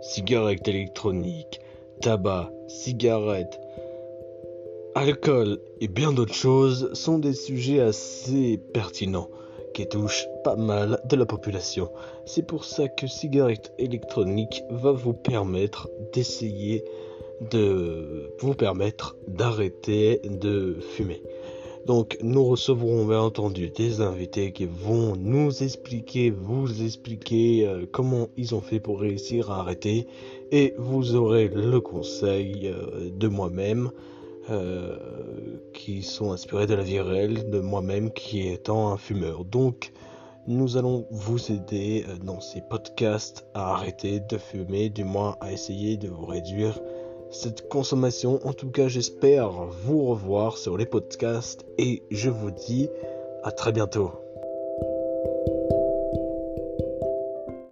cigarettes électroniques, tabac, cigarettes, alcool et bien d'autres choses sont des sujets assez pertinents qui touchent pas mal de la population. C'est pour ça que cigarette électronique va vous permettre d'essayer de vous permettre d'arrêter de fumer. Donc nous recevrons bien entendu des invités qui vont nous expliquer, vous expliquer euh, comment ils ont fait pour réussir à arrêter et vous aurez le conseil euh, de moi-même euh, qui sont inspirés de la vie réelle de moi-même qui étant un fumeur. Donc nous allons vous aider dans ces podcasts à arrêter de fumer, du moins à essayer de vous réduire cette consommation. En tout cas, j'espère vous revoir sur les podcasts et je vous dis à très bientôt.